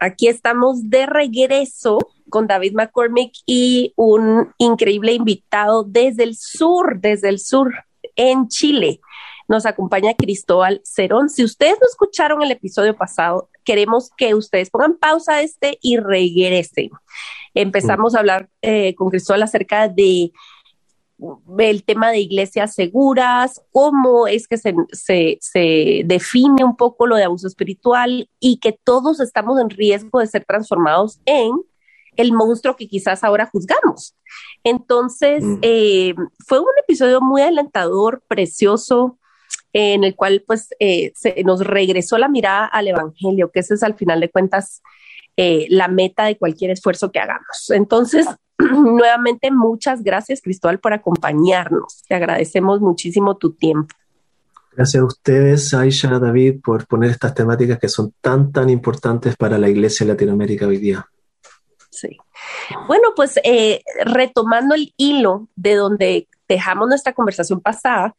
aquí estamos de regreso con David McCormick y un increíble invitado desde el sur, desde el sur, en Chile. Nos acompaña Cristóbal Cerón. Si ustedes no escucharon el episodio pasado, queremos que ustedes pongan pausa a este y regresen. Empezamos a hablar eh, con Cristóbal acerca de el tema de iglesias seguras, cómo es que se, se, define un poco lo de abuso espiritual y que todos estamos en riesgo de ser transformados en el monstruo que quizás ahora juzgamos. Entonces, mm. eh, fue un episodio muy alentador, precioso, en el cual pues eh, se nos regresó la mirada al Evangelio, que ese es al final de cuentas eh, la meta de cualquier esfuerzo que hagamos. Entonces, nuevamente, muchas gracias, Cristóbal, por acompañarnos. Te agradecemos muchísimo tu tiempo. Gracias a ustedes, Aisha, David, por poner estas temáticas que son tan, tan importantes para la Iglesia de Latinoamérica hoy día. Sí. Bueno, pues eh, retomando el hilo de donde dejamos nuestra conversación pasada,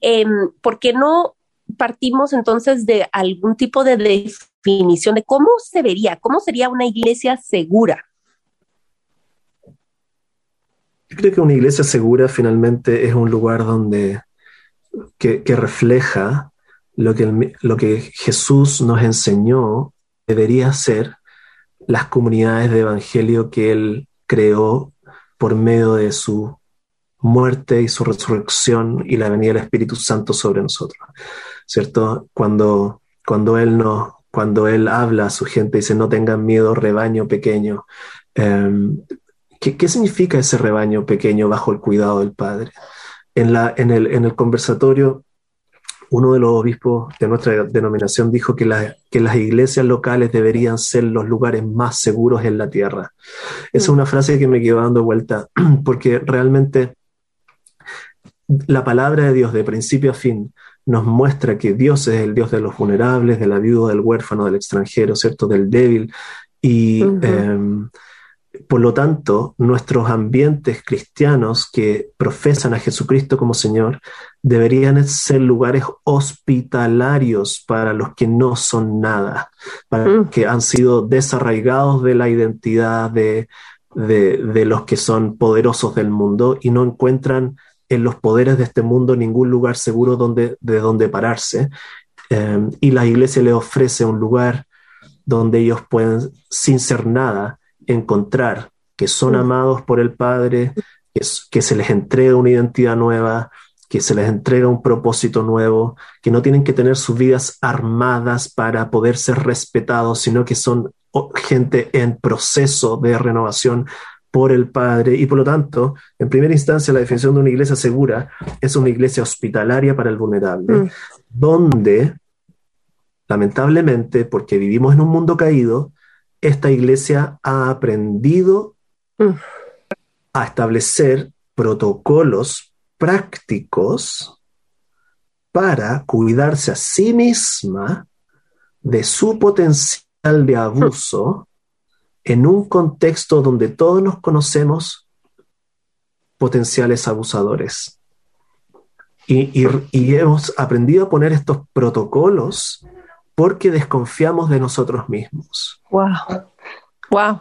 Em, ¿Por qué no partimos entonces de algún tipo de definición de cómo se vería, cómo sería una iglesia segura? Yo creo que una iglesia segura finalmente es un lugar donde que, refleja lo que, lo que Jesús nos enseñó debería ser las comunidades de evangelio que él creó por medio de su muerte y su resurrección y la venida del Espíritu Santo sobre nosotros. ¿Cierto? Cuando, cuando Él no, cuando Él habla a su gente, y dice, no tengan miedo, rebaño pequeño. Em, ¿qué, significa ese rebaño pequeño bajo el cuidado del Padre? En, la, en, el, en el conversatorio, uno de los obispos de nuestra denominación dijo que, que, las iglesias locales deberían ser los lugares más seguros en la tierra. Esa es mm. una frase que me quedó dando vuelta, porque realmente la palabra de Dios de principio a fin nos muestra que Dios es el Dios de los vulnerables, de la viuda, del huérfano, del extranjero, ¿cierto? Del débil. Y por lo tanto, nuestros ambientes cristianos que profesan a Jesucristo como Señor deberían ser lugares hospitalarios para los que no son nada, para los mm. que han sido desarraigados de la identidad de, de los que son poderosos del mundo y no encuentran en los poderes de este mundo ningún lugar seguro donde, de donde pararse. Em, y la iglesia le ofrece un lugar donde ellos pueden, sin ser nada, encontrar que son mm. amados por el Padre, que, que se les entrega una identidad nueva, que se les entrega un propósito nuevo, que no tienen que tener sus vidas armadas para poder ser respetados, sino que son gente en proceso de renovación por el Padre y por lo tanto, en primera instancia, la definición de una iglesia segura es una iglesia hospitalaria para el vulnerable, mm. donde, lamentablemente, porque vivimos en un mundo caído, esta iglesia ha aprendido a establecer protocolos prácticos para cuidarse a sí misma de su potencial de abuso en un contexto donde todos nos conocemos potenciales abusadores. Y, hemos aprendido a poner estos protocolos porque desconfiamos de nosotros mismos. Wow, wow.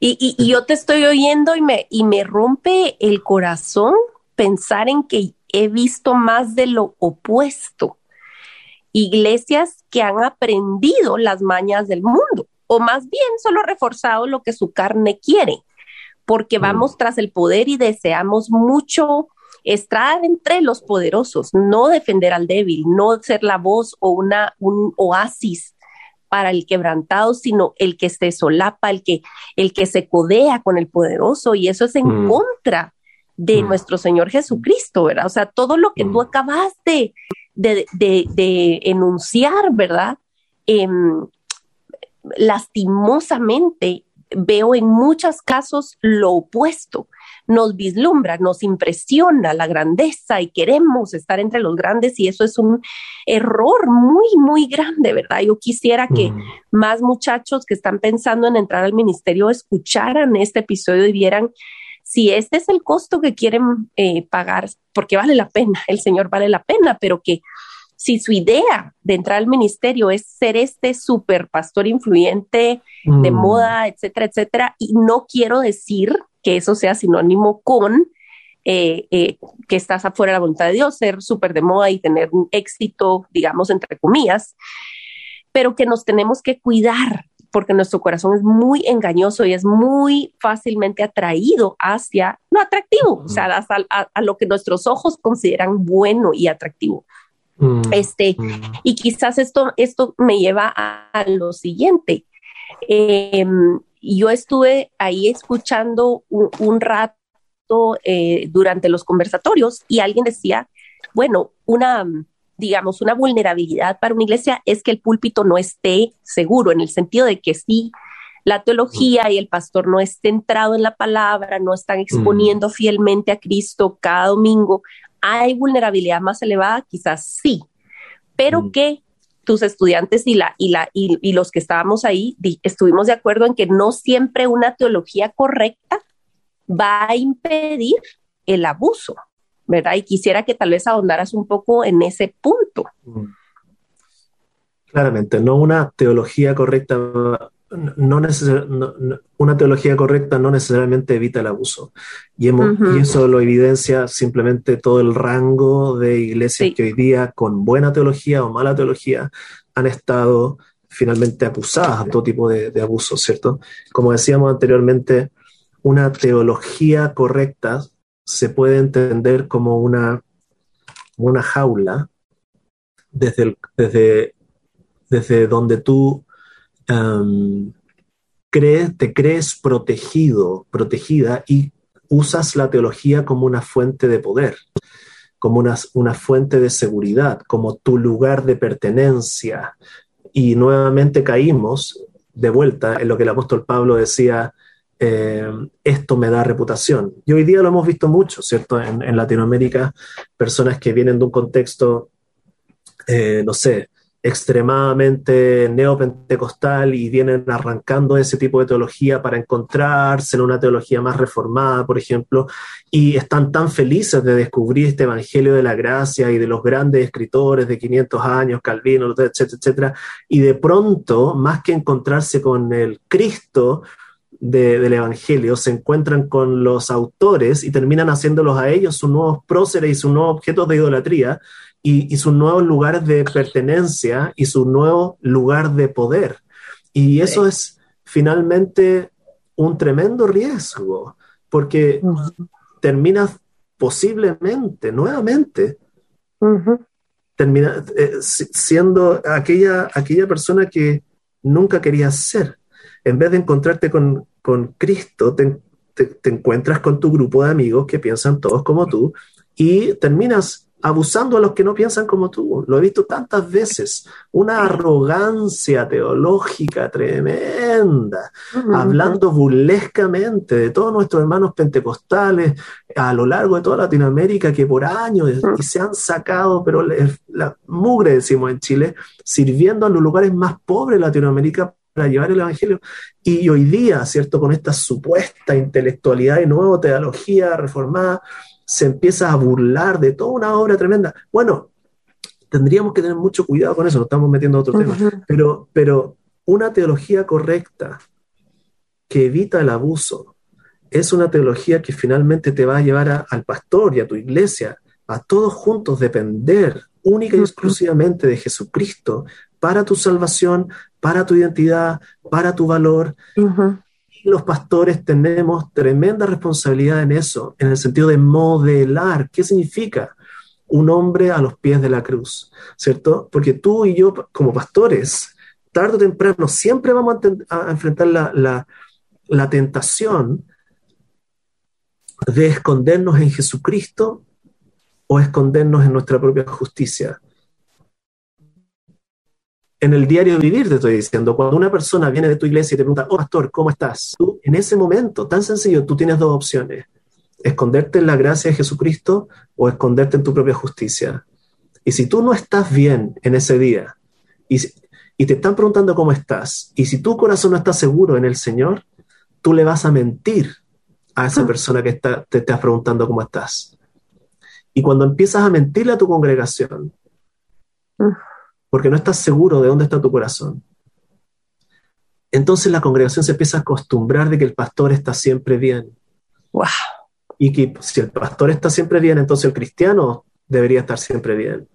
Y, yo te estoy oyendo y me, y me rompe el corazón pensar en que he visto más de lo opuesto. Iglesias que han aprendido las mañas del mundo o más bien solo reforzado lo que su carne quiere, porque mm. vamos tras el poder y deseamos mucho estar entre los poderosos, no defender al débil, no ser la voz o una, un oasis para el quebrantado, sino el que se solapa, el que, el que se codea con el poderoso, y eso es en mm. contra de mm. nuestro Señor Jesucristo, ¿verdad? O sea, todo lo que tú acabaste de, de, enunciar, ¿verdad? Em, lastimosamente veo en muchos casos lo opuesto. Nos vislumbra, nos impresiona la grandeza y queremos estar entre los grandes y eso es un error muy, muy grande, ¿verdad? Yo quisiera que mm. más muchachos que están pensando en entrar al ministerio escucharan este episodio y vieran si este es el costo que quieren eh, pagar, porque vale la pena, el Señor vale la pena, pero que si su idea de entrar al ministerio es ser este super pastor influyente de mm. moda, etcétera, etcétera, y no quiero decir que eso sea sinónimo con eh, eh, que estás afuera de la voluntad de Dios, ser súper de moda y tener un éxito, digamos, entre comillas, pero que nos tenemos que cuidar porque nuestro corazón es muy engañoso y es muy fácilmente atraído hacia lo atractivo, o sea, a, lo que nuestros ojos consideran bueno y atractivo. Mm, este, mm. y quizás esto, esto me lleva a, lo siguiente. Em, yo estuve ahí escuchando un, rato eh, durante los conversatorios y alguien decía, bueno, una, digamos, una vulnerabilidad para una iglesia es que el púlpito no esté seguro, en el sentido de que sí, la teología y el pastor no esté centrado en la palabra, no están exponiendo fielmente a Cristo cada domingo, ¿Hay vulnerabilidad más elevada? Quizás sí, pero mm. que tus estudiantes y, la, y, la, y, los que estábamos ahí estuvimos de acuerdo en que no siempre una teología correcta va a impedir el abuso, ¿verdad? Y quisiera que tal vez ahondaras un poco en ese punto. Mm. Claramente, no una teología correcta no, una teología correcta no necesariamente evita el abuso. Y, eso lo evidencia simplemente todo el rango de iglesias que hoy día, con buena teología o mala teología, han estado finalmente acusadas de todo tipo de, de abusos, ¿cierto? Como decíamos anteriormente, una teología correcta se puede entender como una, una jaula desde, desde, desde donde tú te crees protegido, protegida y usas la teología como una fuente de poder, como una, una fuente de seguridad, como tu lugar de pertenencia. Y nuevamente caímos de vuelta en lo que el apóstol Pablo decía, eh, esto me da reputación. Y hoy día lo hemos visto mucho, ¿cierto? En, Latinoamérica, personas que vienen de un contexto, eh, no sé, extremadamente neopentecostal y vienen arrancando ese tipo de teología para encontrarse en una teología más reformada, por ejemplo, y están tan felices de descubrir este Evangelio de la Gracia y de los grandes escritores de 500 años, Calvino, etcétera, etcétera, y de pronto, más que encontrarse con el Cristo, del Evangelio se encuentran con los autores y terminan haciéndolos a ellos sus nuevos próceres y sus nuevos objetos de idolatría y, sus nuevos lugares de pertenencia y su nuevo lugar de poder. Y eso es finalmente un tremendo riesgo, porque terminas posiblemente, nuevamente, termina eh, siendo aquella, aquella persona que nunca querías ser. En vez de encontrarte con, Cristo, te, te, encuentras con tu grupo de amigos que piensan todos como tú y terminas abusando a los que no piensan como tú. Lo he visto tantas veces. Una arrogancia teológica tremenda, hablando burlescamente de todos nuestros hermanos pentecostales a lo largo de toda Latinoamérica que por años se han sacado, pero la mugre, decimos en Chile, sirviendo a los lugares más pobres de Latinoamérica para llevar el Evangelio. Y hoy día, ¿cierto? Con esta supuesta intelectualidad y nueva teología reformada, se empieza a burlar de toda una obra tremenda. Bueno, tendríamos que tener mucho cuidado con eso, nos estamos metiendo a otro tema, pero, pero una teología correcta que evita el abuso es una teología que finalmente te va a llevar al pastor y a tu iglesia, a todos juntos depender única y exclusivamente de Jesucristo para tu salvación, para tu identidad, para tu valor los pastores tenemos tremenda responsabilidad en eso, en el sentido de modelar. ¿Qué significa? Un hombre a los pies de la cruz, ¿cierto? Porque tú y yo, como pastores, tarde o temprano, siempre vamos a, enfrentar la, la tentación de escondernos en Jesucristo o escondernos en nuestra propia justicia. En el diario vivir, te estoy diciendo, cuando una persona viene de tu iglesia y te pregunta, oh pastor, ¿cómo estás? Tú, en ese momento, tan sencillo, tú tienes dos opciones, esconderte en la gracia de Jesucristo o esconderte en tu propia justicia. Y si tú no estás bien en ese día y, y te están preguntando cómo estás, y si tu corazón no está seguro en el Señor, tú le vas a mentir a esa persona que está, te estás preguntando cómo estás. Y cuando empiezas a mentirle a tu congregación, porque no estás seguro de dónde está tu corazón, entonces la congregación se empieza a acostumbrar de que el pastor está siempre bien. Wow. Y que si el pastor está siempre bien, entonces el cristiano debería estar siempre bien.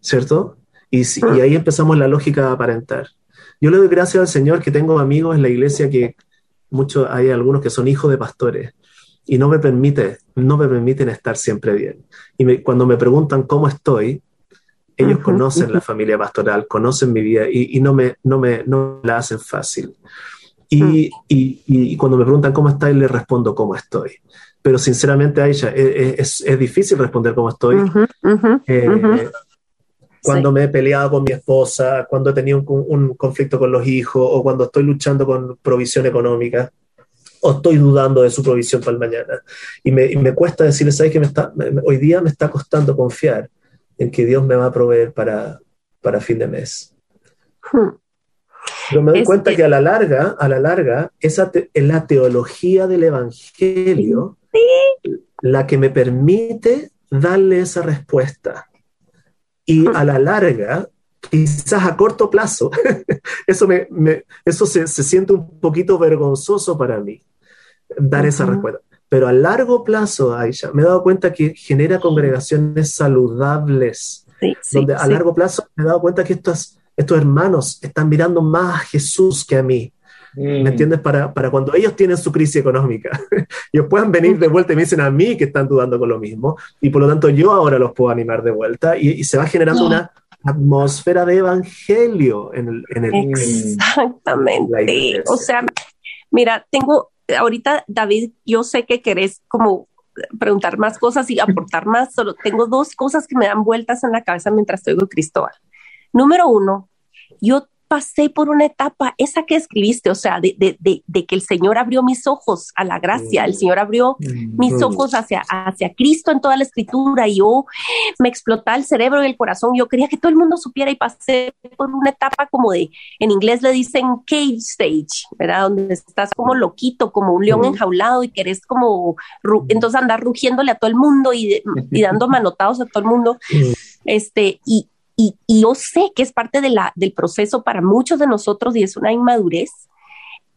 ¿Cierto? Y, y ahí empezamos la lógica de aparentar. Yo le doy gracias al Señor que tengo amigos en la iglesia que muchos, hay algunos que son hijos de pastores y no me permite, no me permiten estar siempre bien. Y cuando me preguntan cómo estoy, ellos conocen la familia pastoral, conocen mi vida y, no, me, no, me, no la hacen fácil. Y, mm. y, y, cuando me preguntan cómo estoy, les respondo cómo estoy. Pero sinceramente a ella e, es, es, difícil responder cómo estoy. Eh, cuando me he peleado con mi esposa, cuando he tenido un, conflicto con los hijos o cuando estoy luchando con provisión económica o estoy dudando de su provisión para el mañana. Y me, y me cuesta decirle, ¿sabes que me está, hoy día me está costando confiar en que Dios me va a proveer para, para fin de mes? Hmm. Pero me doy cuenta que a la larga, a la larga, esa es la teología del Evangelio la que me permite darle esa respuesta. Y a la larga, quizás a corto plazo, eso, me, eso se, siente un poquito vergonzoso para mí, dar esa respuesta. Pero a largo plazo, Aisha, me he dado cuenta que genera congregaciones saludables, donde a largo plazo me he dado cuenta que estos, estos hermanos están mirando más a Jesús que a mí. ¿Me mm. entiendes? Para, para, cuando ellos tienen su crisis económica, ellos puedan venir de vuelta y me dicen a mí que están dudando con lo mismo, y por lo tanto yo ahora los puedo animar de vuelta, y, se va generando una atmósfera de evangelio en el... En el Exactamente. o sea, mira, tengo, ahorita David, yo sé que querés como preguntar más cosas y aportar más, solo tengo dos cosas que me dan vueltas en la cabeza mientras estoy con Cristóbal. Número uno, yo pasé por una etapa, esa que escribiste, o sea, de, de, de, de que el Señor abrió mis ojos a la gracia, el Señor abrió mis mm. ojos hacia, hacia Cristo en toda la escritura y yo me explotaba el cerebro y el corazón, yo quería que todo el mundo supiera y pasé por una etapa como de, en inglés le dicen cage stage, ¿verdad? Donde estás como loquito, como un león enjaulado y querés como, entonces andar rugiéndole a todo el mundo y, y dando manotados a todo el mundo. Este, y, y, yo sé que es parte de la, del proceso para muchos de nosotros y es una inmadurez.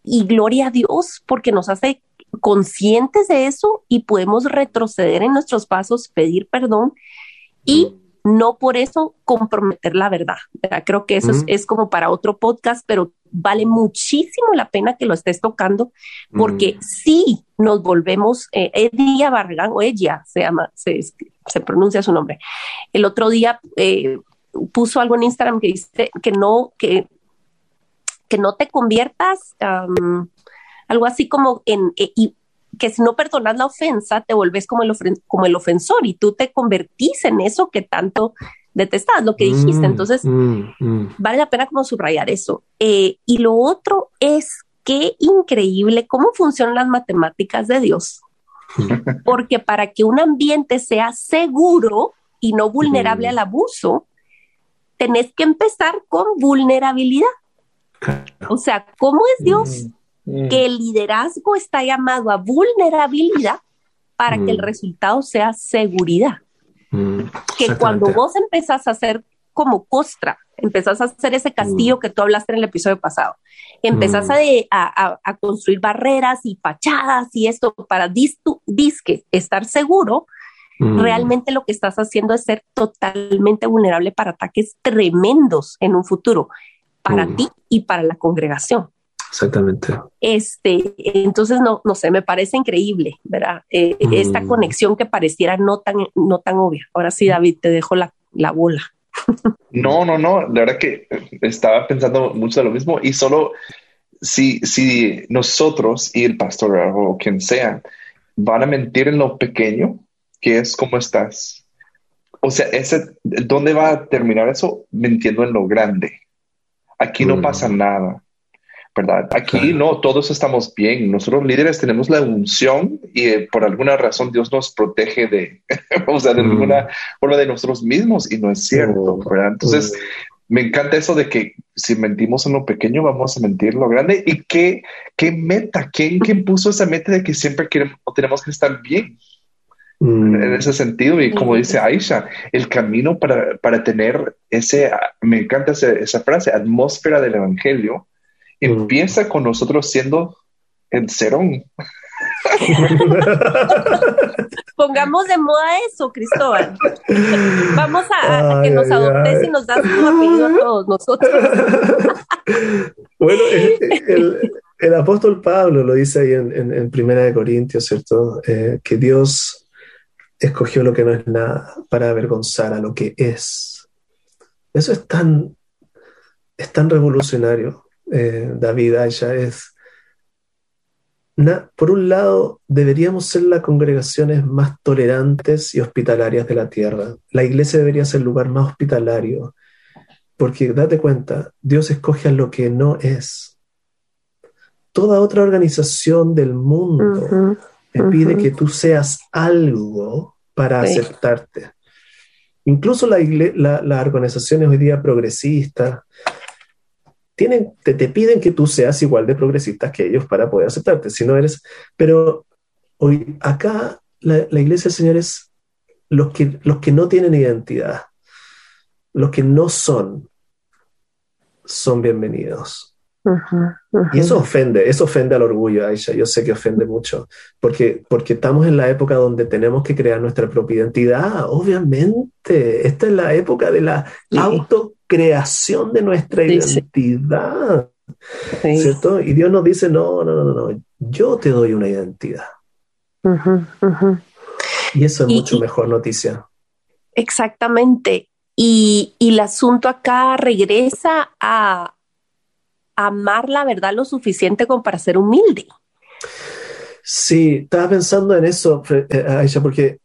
Y gloria a Dios porque nos hace conscientes de eso y podemos retroceder en nuestros pasos, pedir perdón y no por eso comprometer la verdad. Creo que eso es, como para otro podcast, pero vale muchísimo la pena que lo estés tocando porque si nos volvemos, eh, Edia Barragán o ella se llama, se, se, pronuncia su nombre. El otro día eh, puso algo en Instagram que dice que no, que, que no te conviertas, algo así como en, eh, y que si no perdonas la ofensa, te vuelves como el, como el ofensor y tú te convertís en eso que tanto detestas, lo que dijiste. Mm, Entonces, mm, mm. vale la pena como subrayar eso. Eh, y lo otro es qué increíble cómo funcionan las matemáticas de Dios. Porque para que un ambiente sea seguro y no vulnerable al abuso, tenés que empezar con vulnerabilidad. O sea, ¿cómo es Dios? Mm, mm. Que el liderazgo está llamado a vulnerabilidad para que el mm. resultado sea seguridad. Que cuando vos empezás a hacer como costra, empezás a hacer ese castillo que tú hablaste en el episodio pasado, empezás a, a, construir barreras y fachadas y esto para disque estar seguro, Mm. Realmente lo que estás haciendo es ser totalmente vulnerable para ataques tremendos en un futuro, para mm. ti y para la congregación. Exactamente. Este, entonces no, no sé, me parece increíble, ¿verdad? Eh, esta mm. conexión que pareciera no tan, no tan obvia. Ahora sí, David, te dejo la, la bola. No, no, no. La verdad que estaba pensando mucho de lo mismo y solo si, si nosotros y el pastor o quien sea van a mentir en lo pequeño, que es cómo estás. O sea, ese, ¿dónde va a terminar eso? Mintiendo en lo grande. Aquí no Mm. pasa nada, ¿verdad? Aquí no, todos estamos bien. Nosotros líderes tenemos la unción y eh, por alguna razón Dios nos protege de, o sea, de Mm. alguna forma de nosotros mismos y no es cierto, Mm. ¿verdad? Entonces, me encanta eso de que si mentimos en lo pequeño, vamos a mentir en lo grande. ¿Y qué, qué meta? ¿Quién, quién puso esa meta de que siempre queremos, tenemos que estar bien? Mm. en ese sentido. Y como dice Aisha, el camino para, para tener ese, me encanta ese- esa frase, atmósfera del Evangelio, Mm. empieza con nosotros siendo el serón. Pongamos de moda eso, Cristóbal. Vamos a, a que Ay, nos adoptes ay. y nos das tu apellido a todos nosotros. Bueno, el, el- el apóstol Pablo lo dice ahí en, en- en Primera de Corintios, ¿cierto? Eh, que Dios escogió lo que no es nada para avergonzar a lo que es. Eso es tan, es tan revolucionario, eh, David, Aisha, es... por un lado, deberíamos ser las congregaciones más tolerantes y hospitalarias de la tierra. La iglesia debería ser el lugar más hospitalario, porque date cuenta, Dios escoge a lo que no es. Toda otra organización del mundo te pide que tú seas algo para Sí. aceptarte. Incluso la la- las organizaciones hoy día progresistas tienen, te, te piden que tú seas igual de progresistas que ellos para poder aceptarte. Si no eres, pero hoy acá la, la iglesia del Señor es los que, los que no tienen identidad, los que no son, son bienvenidos. Y eso ofende, eso ofende al orgullo, Aisha. Yo sé que ofende mucho, porque, porque estamos en la época donde tenemos que crear nuestra propia identidad, obviamente. Esta es la época de la Sí. autocreación de nuestra Sí, identidad, Sí. ¿cierto? Y Dios nos dice, no, no, no, no, yo te doy una identidad. Y eso es Y- mucho y- mejor noticia. Exactamente. Y, y el asunto acá regresa a amar la verdad lo suficiente como para ser humilde. Sí, estaba pensando en eso, eh, Aisha, porque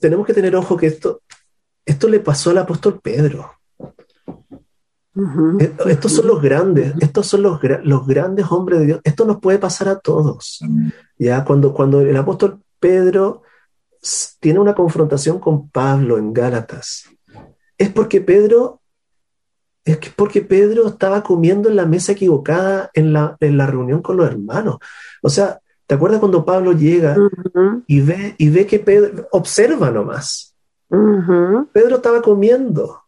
tenemos que tener ojo que esto, esto le pasó al apóstol Pedro. Eh, Estos son los grandes, estos son los, los grandes hombres de Dios. Esto nos puede pasar a todos. Ya cuando, cuando el apóstol Pedro tiene una confrontación con Pablo en Gálatas, es porque Pedro, es que porque Pedro estaba comiendo en la mesa equivocada en la, en la reunión con los hermanos. O sea, ¿te acuerdas cuando Pablo llega Ujú, y ve, y ve que Pedro, observa nomás, ujú. Pedro estaba comiendo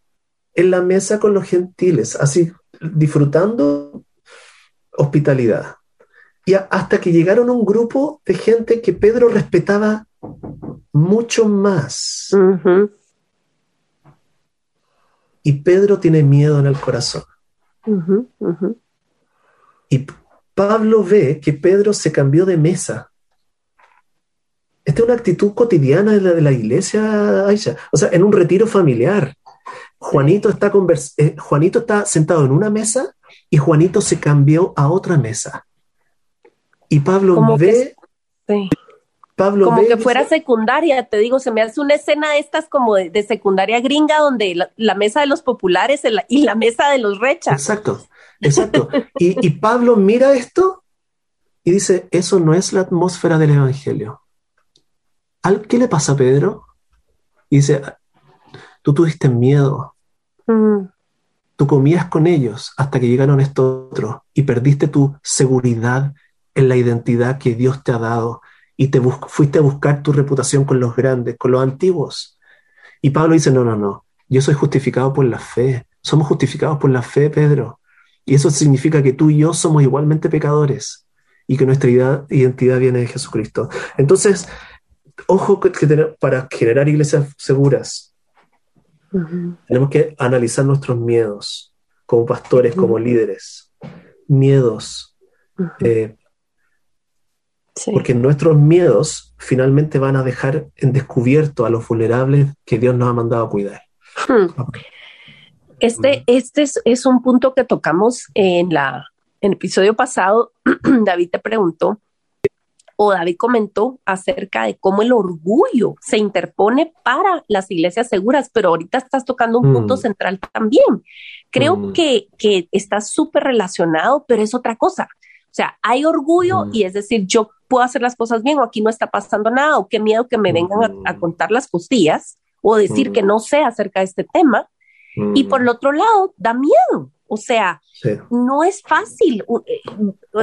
en la mesa con los gentiles, así disfrutando hospitalidad. Y a- hasta que llegaron un grupo de gente que Pedro respetaba mucho más. Ujú, Y Pedro tiene miedo en el corazón. Y Pablo ve que Pedro se cambió de mesa. Esta es una actitud cotidiana de la, de la iglesia, Aisha. O sea, en un retiro familiar. Juanito está, convers- eh, Juanito está sentado en una mesa y Juanito se cambió a otra mesa. Y Pablo que ve, Sí. Pablo Como que fuera secundaria, te digo, se me hace una escena de estas como de, de secundaria gringa donde la, la mesa de los populares y la, y la mesa de los rechas. Exacto, exacto. Y, y Pablo mira esto y dice, eso no es la atmósfera del Evangelio. ¿Al- ¿Qué le pasa a Pedro? Y dice, tú tuviste miedo, Mm, tú comías con ellos hasta que llegaron estos otros y perdiste tu seguridad en la identidad que Dios te ha dado y te fuiste a buscar tu reputación con los grandes, con los antiguos. Y Pablo dice, no, no, no, yo soy justificado por la fe, somos justificados por la fe, Pedro. Y eso significa que tú y yo somos igualmente pecadores y que nuestra ida- identidad viene de Jesucristo. Entonces, ojo que, para generar iglesias seguras, tenemos que analizar nuestros miedos como pastores, como líderes. Miedos. Eh, Sí. porque nuestros miedos finalmente van a dejar en descubierto a los vulnerables que Dios nos ha mandado a cuidar. Hmm. Este, este es, es un punto que tocamos en la en el episodio pasado. David te preguntó, o David comentó acerca de cómo el orgullo se interpone para las iglesias seguras, pero ahorita estás tocando un punto mm. central también. Creo mm. que, que está súper relacionado, pero es otra cosa. O sea, hay orgullo mm. y es decir, yo puedo hacer las cosas bien o aquí no está pasando nada o qué miedo que me vengan a, contar las costillas o decir que no sé acerca de este tema. Y por el otro lado, da miedo. O sea, no es fácil. Eh,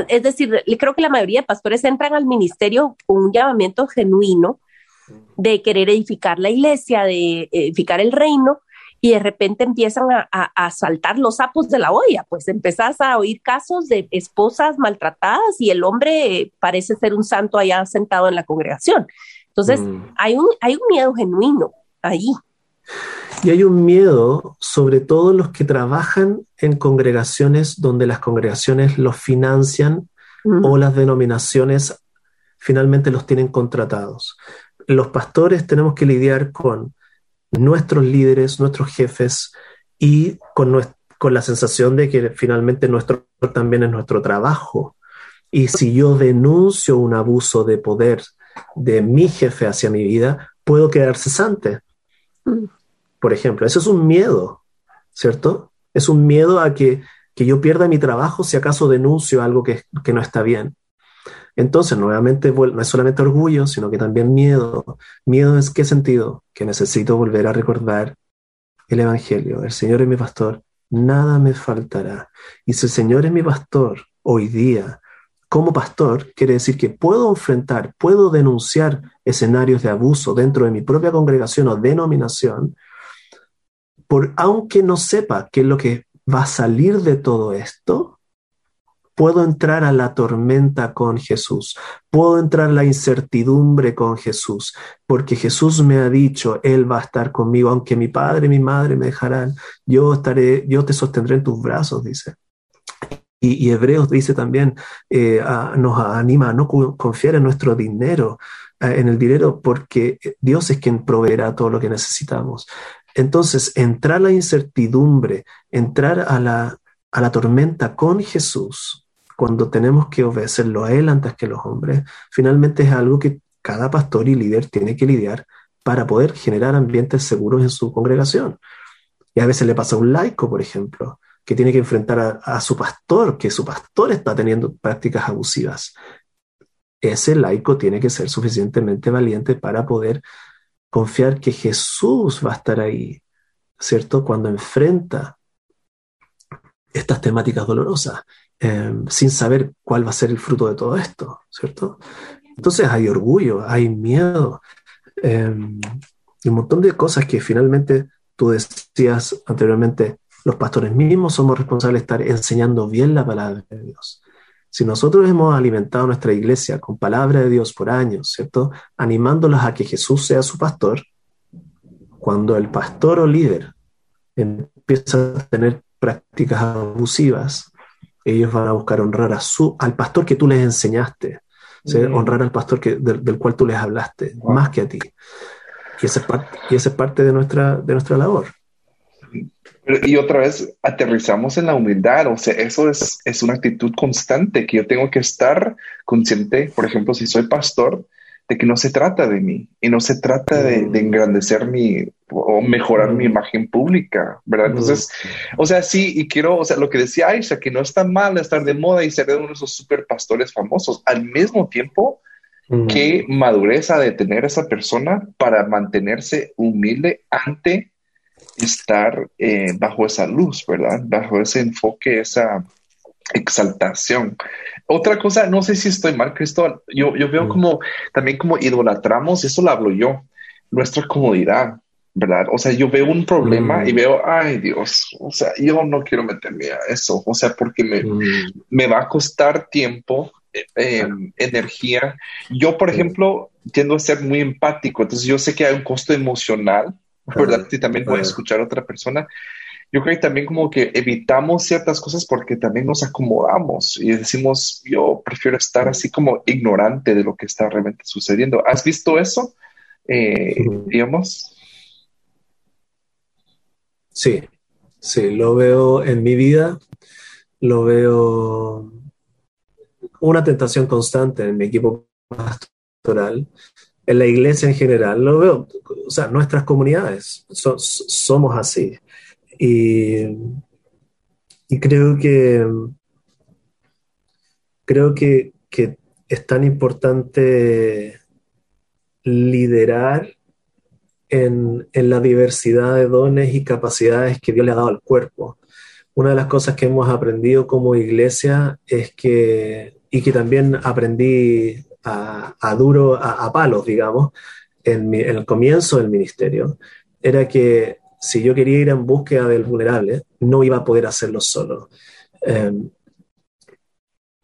es decir, creo que la mayoría de pastores entran al ministerio con un llamamiento genuino de querer edificar la iglesia, de edificar el reino, y de repente empiezan a, saltar los sapos de la olla, pues empezás a oír casos de esposas maltratadas y el hombre parece ser un santo allá sentado en la congregación. Entonces, mm. hay, un, hay un miedo genuino ahí. Y hay un miedo sobre todo los que trabajan en congregaciones donde las congregaciones los financian o las denominaciones finalmente los tienen contratados. Los pastores tenemos que lidiar con nuestros líderes, nuestros jefes y con, con la sensación de que finalmente nuestro también es nuestro trabajo. Y si yo denuncio un abuso de poder de mi jefe hacia mi vida, puedo quedar cesante. Mm por ejemplo. Eso es un miedo, ¿cierto? Es un miedo a que, yo pierda mi trabajo si acaso denuncio algo que, no está bien. Entonces, nuevamente, no es solamente orgullo, sino que también miedo. ¿Miedo es qué sentido? Que necesito volver a recordar el Evangelio. El Señor es mi pastor, nada me faltará. Y si el Señor es mi pastor hoy día, como pastor, quiere decir que puedo enfrentar, puedo denunciar escenarios de abuso dentro de mi propia congregación o denominación por, aunque no sepa qué es lo que va a salir de todo esto, puedo entrar a la tormenta con Jesús, puedo entrar a la incertidumbre con Jesús, porque Jesús me ha dicho, Él va a estar conmigo, aunque mi padre y mi madre me dejarán, yo estaré, yo te sostendré en tus brazos, dice. Y, Hebreos dice también, eh, nos anima a no confiar en nuestro dinero, eh, en el dinero, porque Dios es quien proveerá todo lo que necesitamos. Entonces, entrar a la incertidumbre, entrar a la, a la tormenta con Jesús, cuando tenemos que obedecerlo a Él antes que los hombres, finalmente es algo que cada pastor y líder tiene que lidiar para poder generar ambientes seguros en su congregación. Y a veces le pasa a un laico, por ejemplo, que tiene que enfrentar a, a, su pastor, que su pastor está teniendo prácticas abusivas. Ese laico tiene que ser suficientemente valiente para poder confiar que Jesús va a estar ahí, ¿cierto? Cuando enfrenta estas temáticas dolorosas, em, sin saber cuál va a ser el fruto de todo esto, ¿cierto? Entonces hay orgullo, hay miedo, em, y un montón de cosas que finalmente tú decías anteriormente, los pastores mismos somos responsables de estar enseñando bien la palabra de Dios. Si nosotros hemos alimentado nuestra iglesia con palabra de Dios por años, ¿cierto? Animándolas a que Jesús sea su pastor, cuando el pastor o líder empieza a tener prácticas abusivas, ellos van a buscar honrar a su, al pastor que tú les enseñaste, honrar al pastor que, del, cual tú les hablaste, más que a ti. Y esa es parte, y esa es parte de, nuestra, de nuestra labor. Y otra vez aterrizamos en la humildad, o sea, eso es, es una actitud constante que yo tengo que estar consciente, por ejemplo, si soy pastor, de que no se trata de mí y no se trata de, de engrandecer mi o mejorar mi imagen pública, ¿verdad? Entonces, o sea, sí, y quiero, o sea, lo que decía Aisha, que no está mal estar de moda y ser uno de esos super pastores famosos, al mismo tiempo, qué madurez ha de tener esa persona para mantenerse humilde ante estar eh, bajo esa luz, ¿verdad? Bajo ese enfoque, esa exaltación. Otra cosa, no sé si estoy mal, Cristóbal, yo, yo veo mm. como también como idolatramos, eso lo hablo yo, nuestra comodidad, ¿verdad? O sea, yo veo un problema y mm. veo, ay Dios, o sea, yo no quiero meterme a eso, o sea, porque me, mm. me va a costar tiempo, eh, em, energía. Yo, por ejemplo, tiendo a ser muy empático, entonces yo sé que hay un costo emocional ¿verdad? Si también voy a escuchar a otra persona. Yo creo que también como que evitamos ciertas cosas porque también nos acomodamos y decimos, yo prefiero estar así como ignorante de lo que está realmente sucediendo. ¿Has visto eso? Eh, digamos. Sí, sí, lo veo en mi vida, lo veo una tentación constante en mi equipo pastoral, en la iglesia en general, lo veo, o sea, nuestras comunidades somos así. Y, y, creo que creo que, que es tan importante liderar en, en, la diversidad de dones y capacidades que Dios le ha dado al cuerpo. Una de las cosas que hemos aprendido como iglesia es que, y que también aprendí a, a duro, a, palos, digamos, en, el comienzo del ministerio, era que si yo quería ir en búsqueda del vulnerable, no iba a poder hacerlo solo. Eh,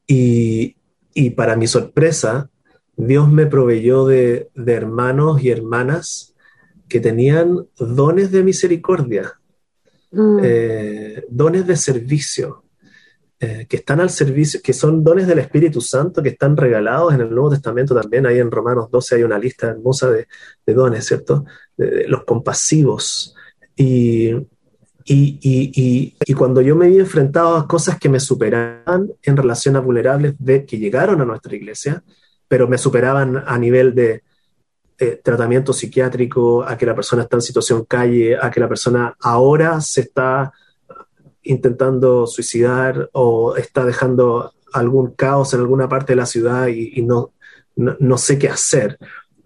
y, y para mi sorpresa, Dios me proveyó de, de, hermanos y hermanas que tenían dones de misericordia, mm. eh, dones de servicio, eh, que están al servicio, que son dones del Espíritu Santo, que están regalados en el Nuevo Testamento también. Ahí en Romanos 12 hay una lista hermosa de, de dones, ¿cierto? De, de los compasivos. Y, y, y, y, cuando yo me vi enfrentado a cosas que me superaban en relación a vulnerables de, que llegaron a nuestra iglesia, pero me superaban a nivel de eh, tratamiento psiquiátrico, a que la persona está en situación calle, a que la persona ahora se está intentando suicidar o está dejando algún caos en alguna parte de la ciudad y, no, no sé qué hacer.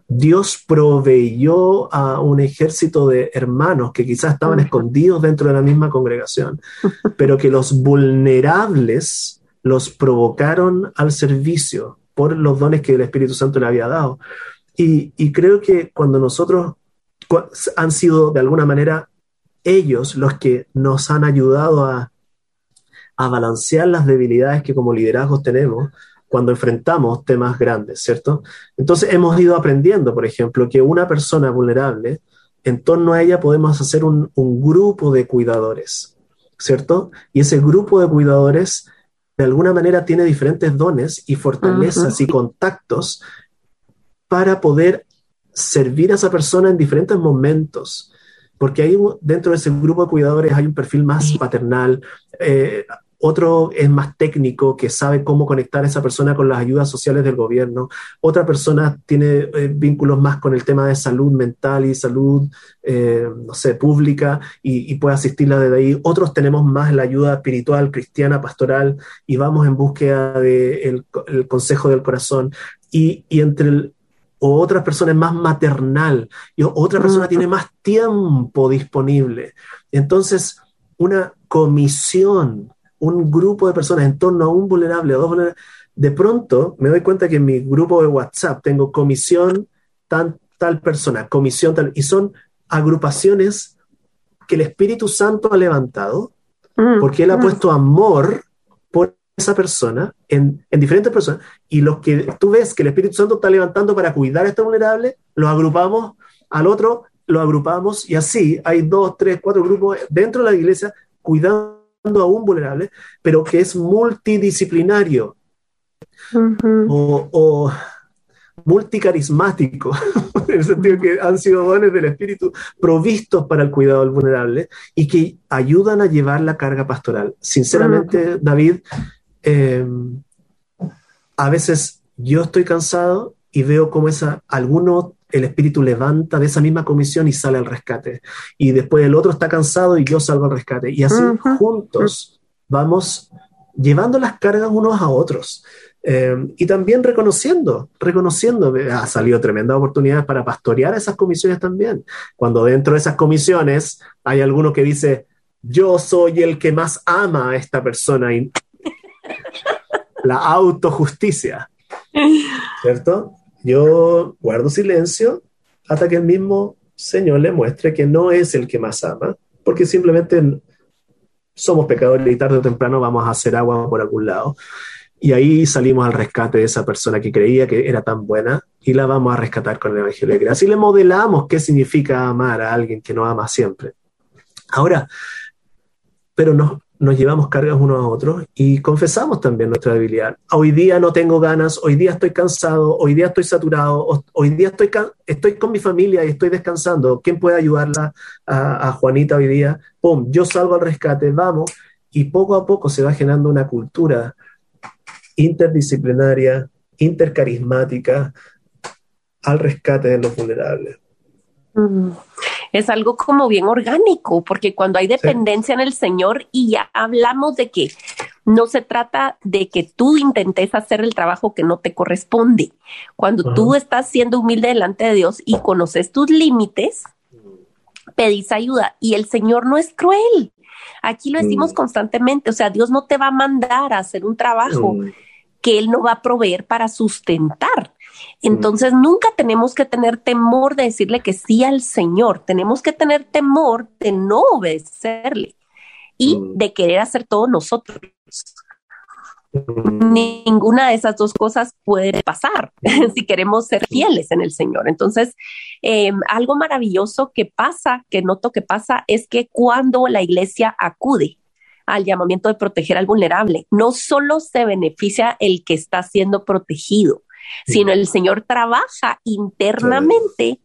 Dios proveyó a un ejército de hermanos que quizás estaban escondidos dentro de la misma congregación, pero que los vulnerables los provocaron al servicio por los dones que el Espíritu Santo le había dado. Y, y creo que cuando nosotros han sido de alguna manera ellos los que nos han ayudado a, a balancear las debilidades que como liderazgos tenemos, cuando enfrentamos temas grandes, ¿cierto? Entonces hemos ido aprendiendo, por ejemplo, que una persona vulnerable, en torno a ella podemos hacer un, un grupo de cuidadores, ¿cierto? Y ese grupo de cuidadores de alguna manera tiene diferentes dones y fortalezas uh -huh. y contactos para poder servir a esa persona en diferentes momentos. Porque ahí dentro de ese grupo de cuidadores hay un perfil más paternal, eh, otro es más técnico, que sabe cómo conectar a esa persona con las ayudas sociales del gobierno, otra persona tiene eh, vínculos más con el tema de salud mental y salud, eh, no sé, pública y, y, puede asistirla desde ahí, otros tenemos más la ayuda espiritual, cristiana, pastoral y vamos en búsqueda del de el consejo del corazón. Y, y entre el, o otras personas más maternal y otra persona tiene más tiempo disponible. Entonces, una comisión un grupo de personas en torno a un vulnerable o dos vulnerables, de pronto me doy cuenta que en mi grupo de WhatsApp tengo comisión tan, tal persona, comisión tal, y son agrupaciones que el Espíritu Santo ha levantado, mm, porque Él ha mm. puesto amor por esa persona en, en, diferentes personas, y los que tú ves que el Espíritu Santo está levantando para cuidar a este vulnerable, los agrupamos al otro, lo agrupamos, y así hay dos, tres, cuatro grupos dentro de la iglesia cuidando a un vulnerable, pero que es multidisciplinario uh -huh. o, o, multicarismático, en el sentido que han sido dones del Espíritu provistos para el cuidado del vulnerable y que ayudan a llevar la carga pastoral. Sinceramente, uh -huh. David, eh, a veces yo estoy cansado y veo como esa, alguno el espíritu levanta de esa misma comisión y sale al rescate. Y después el otro está cansado y yo salgo al rescate. Y así uh -huh. juntos vamos llevando las cargas unos a otros. Eh, y también reconociendo, reconociendo, ha salido tremendas oportunidades para pastorear esas comisiones también. Cuando dentro de esas comisiones hay alguno que dice, yo soy el que más ama a esta persona y la autojusticia, ¿cierto? Yo guardo silencio hasta que el mismo Señor le muestre que no es el que más ama, porque simplemente somos pecadores y tarde o temprano vamos a hacer agua por algún lado. Y ahí salimos al rescate de esa persona que creía que era tan buena y la vamos a rescatar con el Evangelio de Gracia. Y le modelamos qué significa amar a alguien que no ama siempre. Ahora, pero no, nos llevamos cargas unos a otros y confesamos también nuestra debilidad. Hoy día no tengo ganas, hoy día estoy cansado, hoy día estoy saturado, hoy día estoy, estoy con mi familia y estoy descansando. ¿Quién puede ayudarla a, a Juanita hoy día? ¡Pum! Yo salgo al rescate, vamos. Y poco a poco se va generando una cultura interdisciplinaria, intercarismática al rescate de los vulnerables. Mm. Es algo como bien orgánico, porque cuando hay dependencia en el Señor y ya hablamos de que no se trata de que tú intentes hacer el trabajo que no te corresponde. Cuando tú estás siendo humilde delante de Dios y conoces tus límites, pedís ayuda y el Señor no es cruel. Aquí lo decimos mm. constantemente, o sea, Dios no te va a mandar a hacer un trabajo mm. que Él no va a proveer para sustentar. Entonces, nunca tenemos que tener temor de decirle que sí al Señor, tenemos que tener temor de no obedecerle y mm. de querer hacer todo nosotros. Ninguna de esas dos cosas puede pasar si queremos ser fieles en el Señor. Entonces, em, algo maravilloso que pasa, que noto que pasa, es que cuando la iglesia acude al llamamiento de proteger al vulnerable, no solo se beneficia el que está siendo protegido, sino el Señor trabaja internamente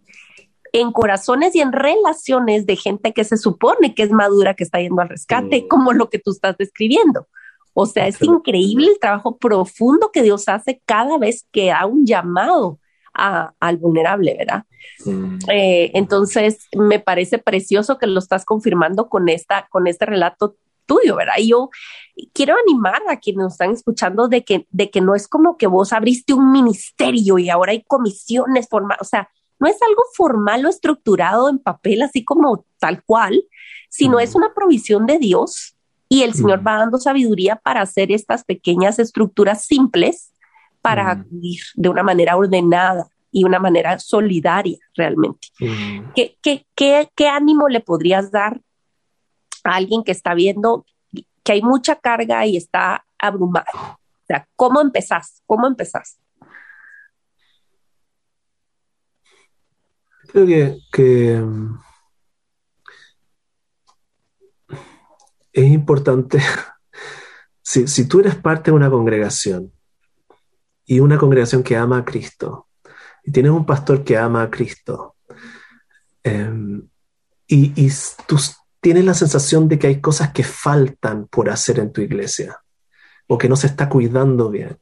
en corazones y en relaciones de gente que se supone que es madura, que está yendo al rescate, como lo que tú estás describiendo. O sea, es increíble el trabajo profundo que Dios hace cada vez que da un llamado al vulnerable, ¿verdad? Eh, entonces, me parece precioso que lo estás confirmando con, esta, con este relato tuyo, ¿verdad? Y yo quiero animar a quienes nos están escuchando de que, de que no es como que vos abriste un ministerio y ahora hay comisiones formales, o sea, no es algo formal o estructurado en papel, así como tal cual, sino es una provisión de Dios y el Señor va dando sabiduría para hacer estas pequeñas estructuras simples para vivir de una manera ordenada y una manera solidaria realmente. ¿Qué, qué, qué, qué ánimo le podrías dar a alguien que está viendo que hay mucha carga y está abrumado? O sea, ¿cómo empezás? ¿Cómo empezás? Creo que, mm, es importante, si, tú eres parte de una congregación y una congregación que ama a Cristo, y tienes un pastor que ama a Cristo, em, y, y tú tienes la sensación de que hay cosas que faltan por hacer en tu iglesia, o que no se está cuidando bien,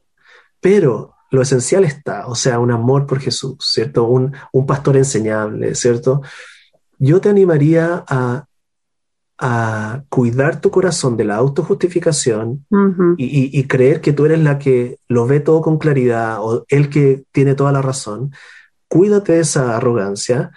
pero lo esencial está, o sea, un amor por Jesús, ¿cierto? Un, pastor enseñable, ¿cierto? Yo te animaría a, a cuidar tu corazón de la autojustificación y, creer que tú eres la que lo ve todo con claridad o el que tiene toda la razón. Cuídate de esa arrogancia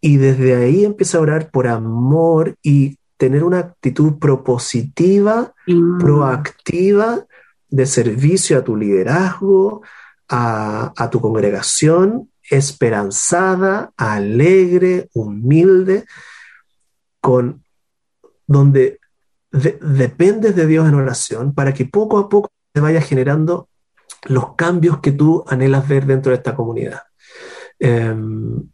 y desde ahí empieza a orar por amor y tener una actitud propositiva, mm. proactiva de servicio a tu liderazgo, a, tu congregación esperanzada, alegre, humilde, con donde dependes de Dios en oración para que poco a poco te vaya generando los cambios que tú anhelas ver dentro de esta comunidad. Em,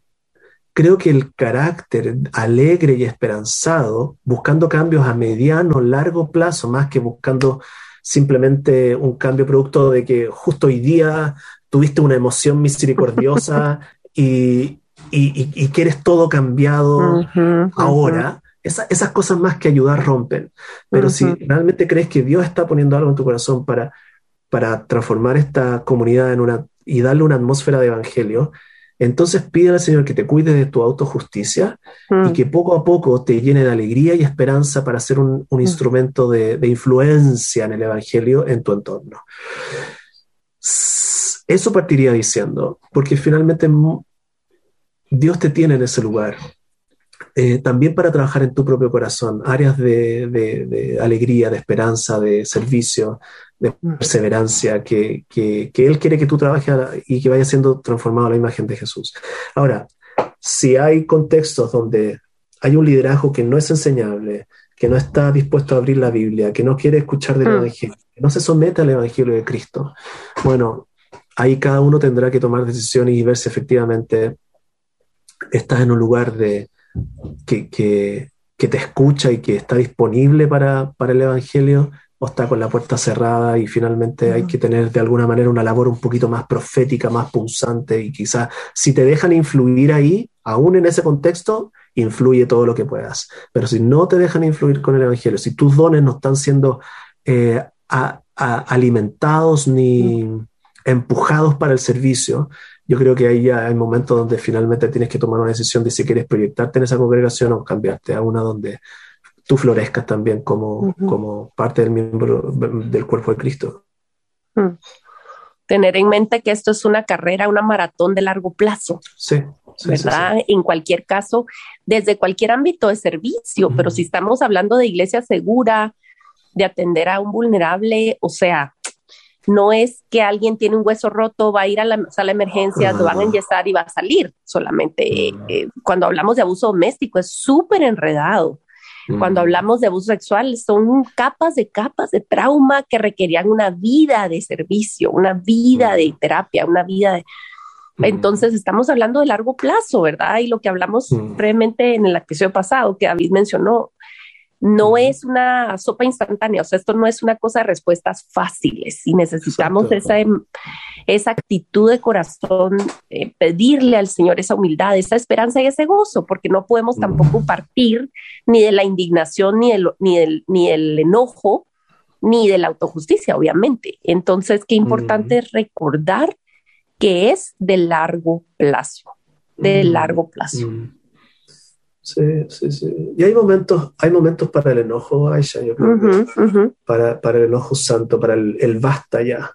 creo que el carácter alegre y esperanzado, buscando cambios a mediano, largo plazo, más que buscando simplemente un cambio producto de que justo hoy día tuviste una emoción misericordiosa y, quieres todo cambiado ahora. esas cosas más que ayudar rompen. Pero si realmente crees que Dios está poniendo algo en tu corazón para, para transformar esta comunidad en una, y darle una atmósfera de evangelio, entonces pide al Señor que te cuide de tu autojusticia y mm. que poco a poco te llene de alegría y esperanza para ser un, mm. instrumento de, influencia en el Evangelio en tu entorno. Eso partiría diciendo, porque finalmente Dios te tiene en ese lugar. Eh, también para trabajar en tu propio corazón, áreas de, alegría, de esperanza, de servicio, de perseverancia, que, Él quiere que tú trabajes y que vaya siendo transformado a la imagen de Jesús. Ahora, si hay contextos donde hay un liderazgo que no es enseñable, que no está dispuesto a abrir la Biblia, que no quiere escuchar del mm. Evangelio, que no se somete al Evangelio de Cristo, bueno, ahí cada uno tendrá que tomar decisiones y ver si efectivamente estás en un lugar de, que, que, te escucha y que está disponible para, para el Evangelio o está con la puerta cerrada y finalmente hay que tener de alguna manera una labor un poquito más profética, más punzante y quizás si te dejan influir ahí, aún en ese contexto, influye todo lo que puedas. Pero si no te dejan influir con el Evangelio, si tus dones no están siendo eh, alimentados ni empujados para el servicio, yo creo que ahí ya hay momentos donde finalmente tienes que tomar una decisión de si quieres proyectarte en esa congregación o cambiarte a una donde tú florezcas también como, como parte del miembro del cuerpo de Cristo. Mm. Tener en mente que esto es una carrera, una maratón de largo plazo. Sí. ¿Verdad? en cualquier caso, desde cualquier ámbito de servicio, pero si estamos hablando de iglesia segura, de atender a un vulnerable, o sea, no es que alguien tiene un hueso roto, va a ir a la sala de emergencias, lo van a inyectar y va a salir. Solamente eh, cuando hablamos de abuso doméstico es súper enredado. Cuando hablamos de abuso sexual, son capas de capas de trauma que requerían una vida de servicio, una vida de terapia, una vida de... Entonces estamos hablando de largo plazo, ¿verdad? Y lo que hablamos brevemente en el episodio pasado, que David mencionó, no es una sopa instantánea, o sea, esto no es una cosa de respuestas fáciles y necesitamos esa, em, esa actitud de corazón, eh, pedirle al Señor esa humildad, esa esperanza y ese gozo, porque no podemos tampoco partir ni de la indignación, ni del, ni del, ni del enojo, ni de la autojusticia, obviamente. Entonces, qué importante es recordar que es de largo plazo, de largo plazo. Sí, sí, sí. Y hay momentos, hay momentos para el enojo, Aisha, yo creo Para, para, el enojo santo, para el, basta ya.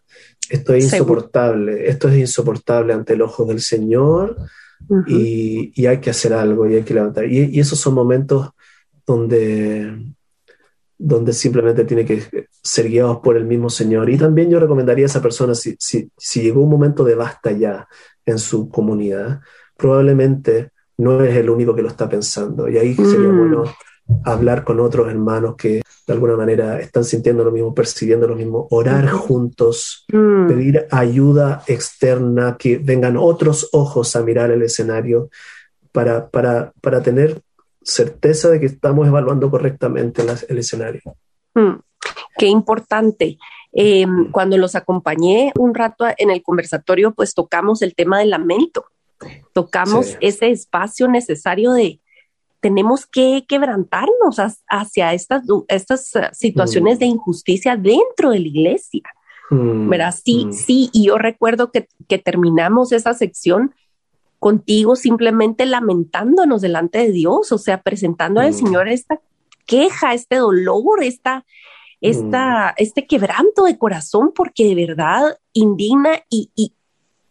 Esto es insoportable, esto es insoportable ante el ojo del Señor y, y, hay que hacer algo y hay que levantar. Y, y, esos son momentos donde, donde simplemente tiene que ser guiados por el mismo Señor. Y también yo recomendaría a esa persona, si, si, si llegó un momento de basta ya en su comunidad, probablemente no es el único que lo está pensando. Y ahí sería mm. bueno hablar con otros hermanos que de alguna manera están sintiendo lo mismo, percibiendo lo mismo, orar juntos, mm. pedir ayuda externa, que vengan otros ojos a mirar el escenario para, para, para tener certeza de que estamos evaluando correctamente el escenario. Mm. Qué importante. Em, cuando los acompañé un rato en el conversatorio, pues tocamos el tema del lamento tocamos ese espacio necesario de tenemos que quebrantarnos hacia estas, estas uh, situaciones de mm. injusticia dentro de la iglesia. Mm, ¿Verdad? Sí, mm. sí, y yo recuerdo que, terminamos esa sección contigo simplemente lamentándonos delante de Dios, o sea, presentando al Señor esta queja, este dolor, esta, esta, este quebranto de corazón, porque de verdad indigna y, y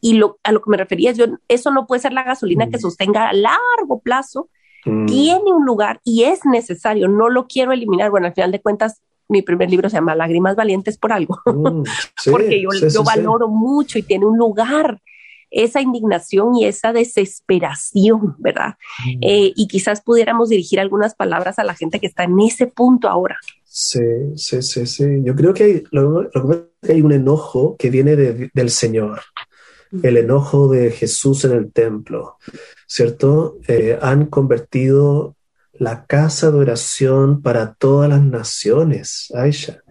lo, a lo que me refería, yo, eso no puede ser la gasolina que mm. sostenga a largo plazo. Mm. Tiene un lugar y es necesario, no lo quiero eliminar. Bueno, al final de cuentas, mi primer libro se llama Lágrimas Valientes por algo, mm, porque yo, yo valoro mucho y tiene un lugar esa indignación y esa desesperación, ¿verdad? Eh, y quizás pudiéramos dirigir algunas palabras a la gente que está en ese punto ahora. Sí, sí, sí, sí. Yo creo que hay, lo, que hay un enojo que viene del Señor el enojo de Jesús en el templo, ¿cierto? Eh, han convertido la casa de oración para todas las naciones, Aisha.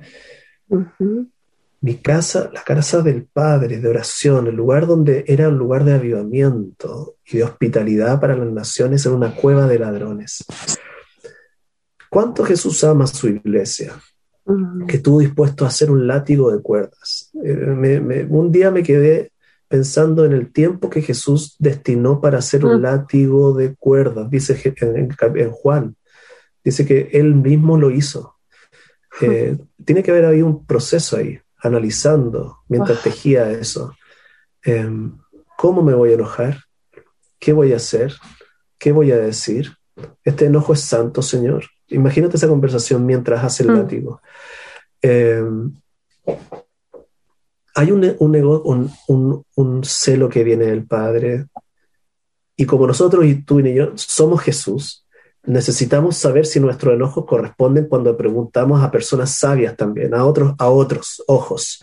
Mi casa, la casa del Padre de oración, el lugar donde era un lugar de avivamiento y de hospitalidad para las naciones, en una cueva de ladrones. ¿Cuánto Jesús ama a su iglesia? Que estuvo dispuesto a hacer un látigo de cuerdas. Eh, un día me quedé pensando en el tiempo que Jesús destinó para hacer un mm. látigo de cuerdas, dice en, Juan, dice que él mismo lo hizo. Eh, tiene que haber habido un proceso ahí, analizando mientras tejía eso. Em, ¿Cómo me voy a enojar? ¿Qué voy a hacer? ¿Qué voy a decir? Este enojo es santo, Señor. Imagínate esa conversación mientras hace el mm. látigo. Em, hay un, un, un, celo que viene del Padre. Y como nosotros y tú y yo somos Jesús, necesitamos saber si nuestros enojos corresponden cuando preguntamos a personas sabias también, a otros, a otros ojos.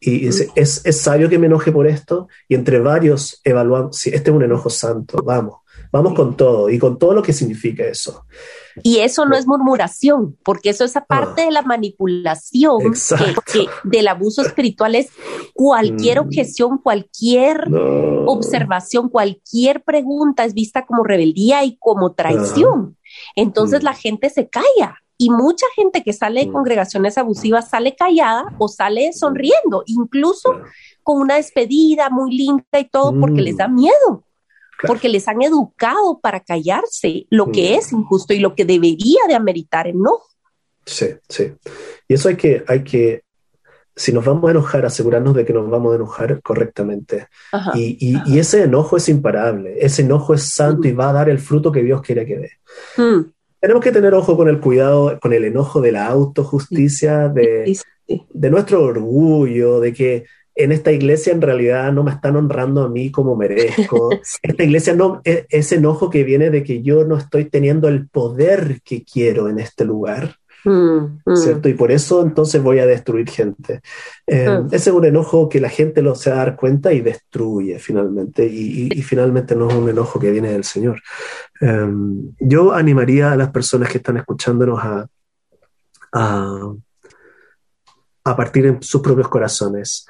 Y dice, ¿es, ¿es sabio que me enoje por esto? Y entre varios evaluamos si este es un enojo santo, vamos. Vamos con todo y con todo lo que significa eso. Y eso no es murmuración, porque eso es aparte de la manipulación que, del abuso espiritual es cualquier mm. objeción, cualquier observación, cualquier pregunta es vista como rebeldía y como traición. Entonces mm. la gente se calla Y mucha gente que sale de mm. congregaciones abusivas sale callada o sale sonriendo, incluso con una despedida muy linda y todo, porque les da mm. Miedo, porque les han educado para callarse lo que es injusto y lo que debería de ameritar enojo. Sí, sí. Y eso hay que, hay que si nos vamos a enojar, asegurarnos de que nos vamos a enojar correctamente. y, ese enojo es imparable, ese enojo es santo y va a dar el fruto que Dios quiere que dé. Hmm. Tenemos que tener ojo con el cuidado, con el enojo de la autojusticia, de, de nuestro orgullo, de que en esta iglesia en realidad no me están honrando a mí como merezco. Esta iglesia no, es, ese enojo que viene de que yo no estoy teniendo el poder que quiero en este lugar. Mm, mm. ¿Cierto? Y por eso entonces voy a destruir gente. Eh, mm. Ese es un enojo que la gente lo se da dar cuenta y destruye finalmente. Y, finalmente no es un enojo que viene del Señor. Em, yo animaría a las personas que están escuchándonos a, a, a partir en sus propios corazones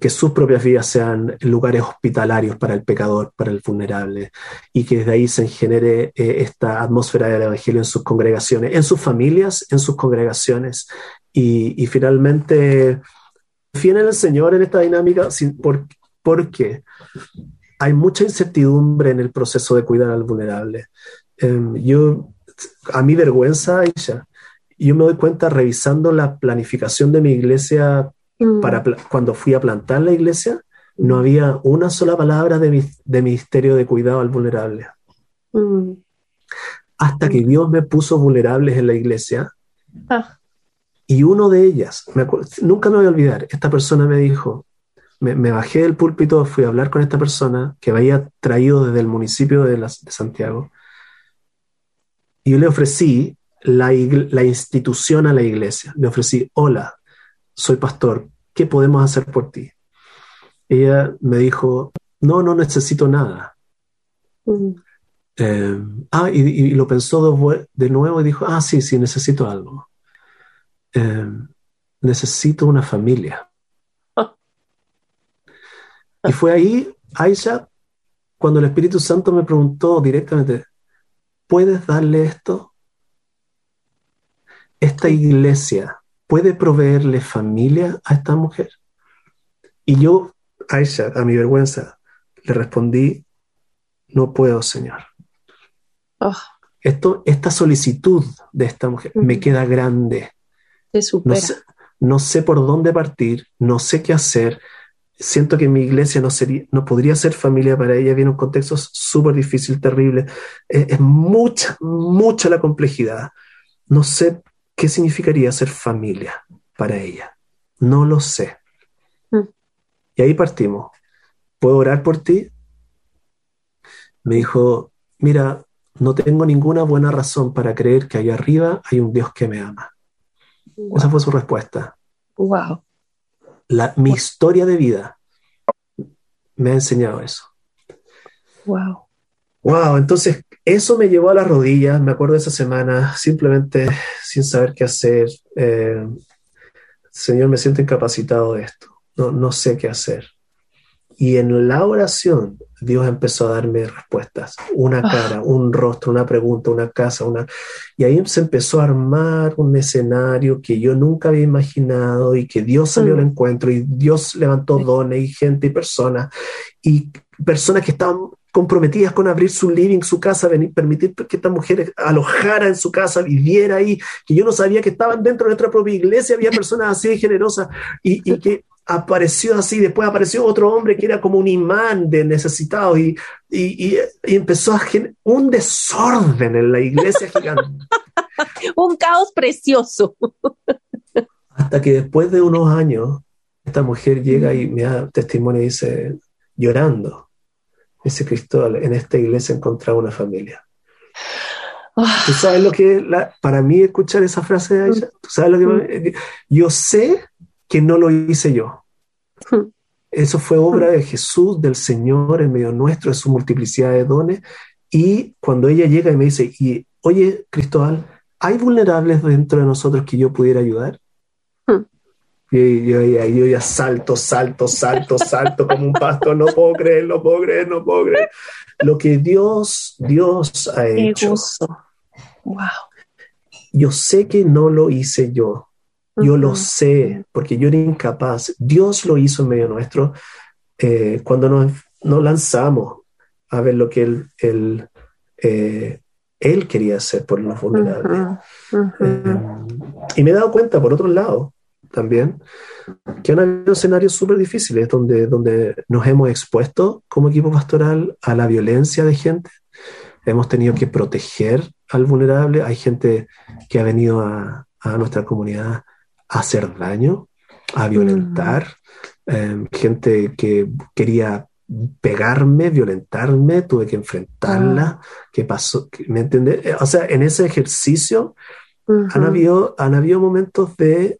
que sus propias vidas sean lugares hospitalarios para el pecador, para el vulnerable, y que desde ahí se genere eh, esta atmósfera del Evangelio en sus congregaciones, en sus familias, en sus congregaciones, y, finalmente confíen en el Señor en esta dinámica, porque hay mucha incertidumbre en el proceso de cuidar al vulnerable. Em, yo, a mi vergüenza, Aisha, yo me doy cuenta revisando la planificación de mi iglesia Mm. Para cuando fui a plantar la iglesia, no había una sola palabra de, de ministerio de cuidado al vulnerable. Mm. Hasta que Dios me puso vulnerables en la iglesia. Ah. Y uno de ellas, nunca me voy a olvidar, esta persona me dijo, me, bajé del púlpito, fui a hablar con esta persona que había traído desde el municipio de, de Santiago. Y yo le ofrecí la, la, institución a la iglesia. Le ofrecí, hola, soy pastor, ¿qué podemos hacer por ti? Ella me dijo, no, no necesito nada. Mm. Eh, ah, y, lo pensó de, nuevo y dijo, ah, sí, sí, necesito algo. Eh, necesito una familia. Y fue ahí, Aisha, cuando el Espíritu Santo me preguntó directamente, ¿puedes darle esto? Esta iglesia ¿puede proveerle familia a esta mujer? Y yo, Aisha, a mi vergüenza, le respondí, no puedo, Señor. Oh. Esto, esta solicitud de esta mujer me queda grande. No sé, no sé, por dónde partir, no sé qué hacer. Siento que mi iglesia no, sería, no podría ser familia para ella. Viene un contexto súper difícil, terrible. Es, es, mucha, mucha la complejidad. No sé ¿Qué significaría ser familia para ella? No lo sé. Mm. Y ahí partimos. ¿Puedo orar por ti? Me dijo, mira, no tengo ninguna buena razón para creer que allá arriba hay un Dios que me ama. Esa fue su respuesta. Wow. La, mi historia de vida me ha enseñado eso. Wow. Wow, entonces eso me llevó a las rodillas, me acuerdo de esa semana, simplemente sin saber qué hacer. Eh, Señor, me siento incapacitado de esto, no, no sé qué hacer. Y en la oración, Dios empezó a darme respuestas, una ah. cara, un rostro, una pregunta, una casa, una... Y ahí se empezó a armar un escenario que yo nunca había imaginado y que Dios salió al mm. encuentro y Dios levantó dones y gente y personas y personas que estaban comprometidas con abrir su living, su casa, venir, permitir que esta mujer alojara en su casa, viviera ahí, que yo no sabía que estaban dentro de nuestra propia iglesia, había personas así generosas y, y que apareció así, después apareció otro hombre que era como un imán de necesitados y, y, y, empezó a generar un desorden en la iglesia gigante. un caos precioso. Hasta que después de unos años, esta mujer llega y me da testimonio y dice, llorando, ese Cristóbal, en esta iglesia encontraba una familia. Ah. ¿Tú sabes lo que para mí escuchar esa frase de ella? ¿Tú sabes lo que mm. yo sé que no lo hice yo. Mm. Eso fue obra de Jesús, del Señor en medio nuestro, de su multiplicidad de dones. Y cuando ella llega y me dice, y, oye, Cristóbal, ¿hay vulnerables dentro de nosotros que yo pudiera ayudar? Y yo, yo, ya salto, salto, salto, salto como un pasto, no puedo creer, no puedo creer, no puedo creer. Lo que Dios, Dios ha hecho. Wow. yo sé que no lo hice yo. Yo lo sé porque yo era incapaz. Dios lo hizo en medio nuestro eh, cuando nos, lanzamos a ver lo que Él, él, eh, él quería hacer por los vulnerables. Eh, y me he dado cuenta, por otro lado, también, que han habido escenarios súper difíciles donde, donde nos hemos expuesto como equipo pastoral a la violencia de gente. Hemos tenido que proteger al vulnerable. Hay gente que ha venido a, a nuestra comunidad a hacer daño, a violentar. Em, gente que quería pegarme, violentarme, tuve que enfrentarla. Ah. ¿Qué pasó? ¿Me entiendes? O sea, en ese ejercicio han, habido, han habido momentos de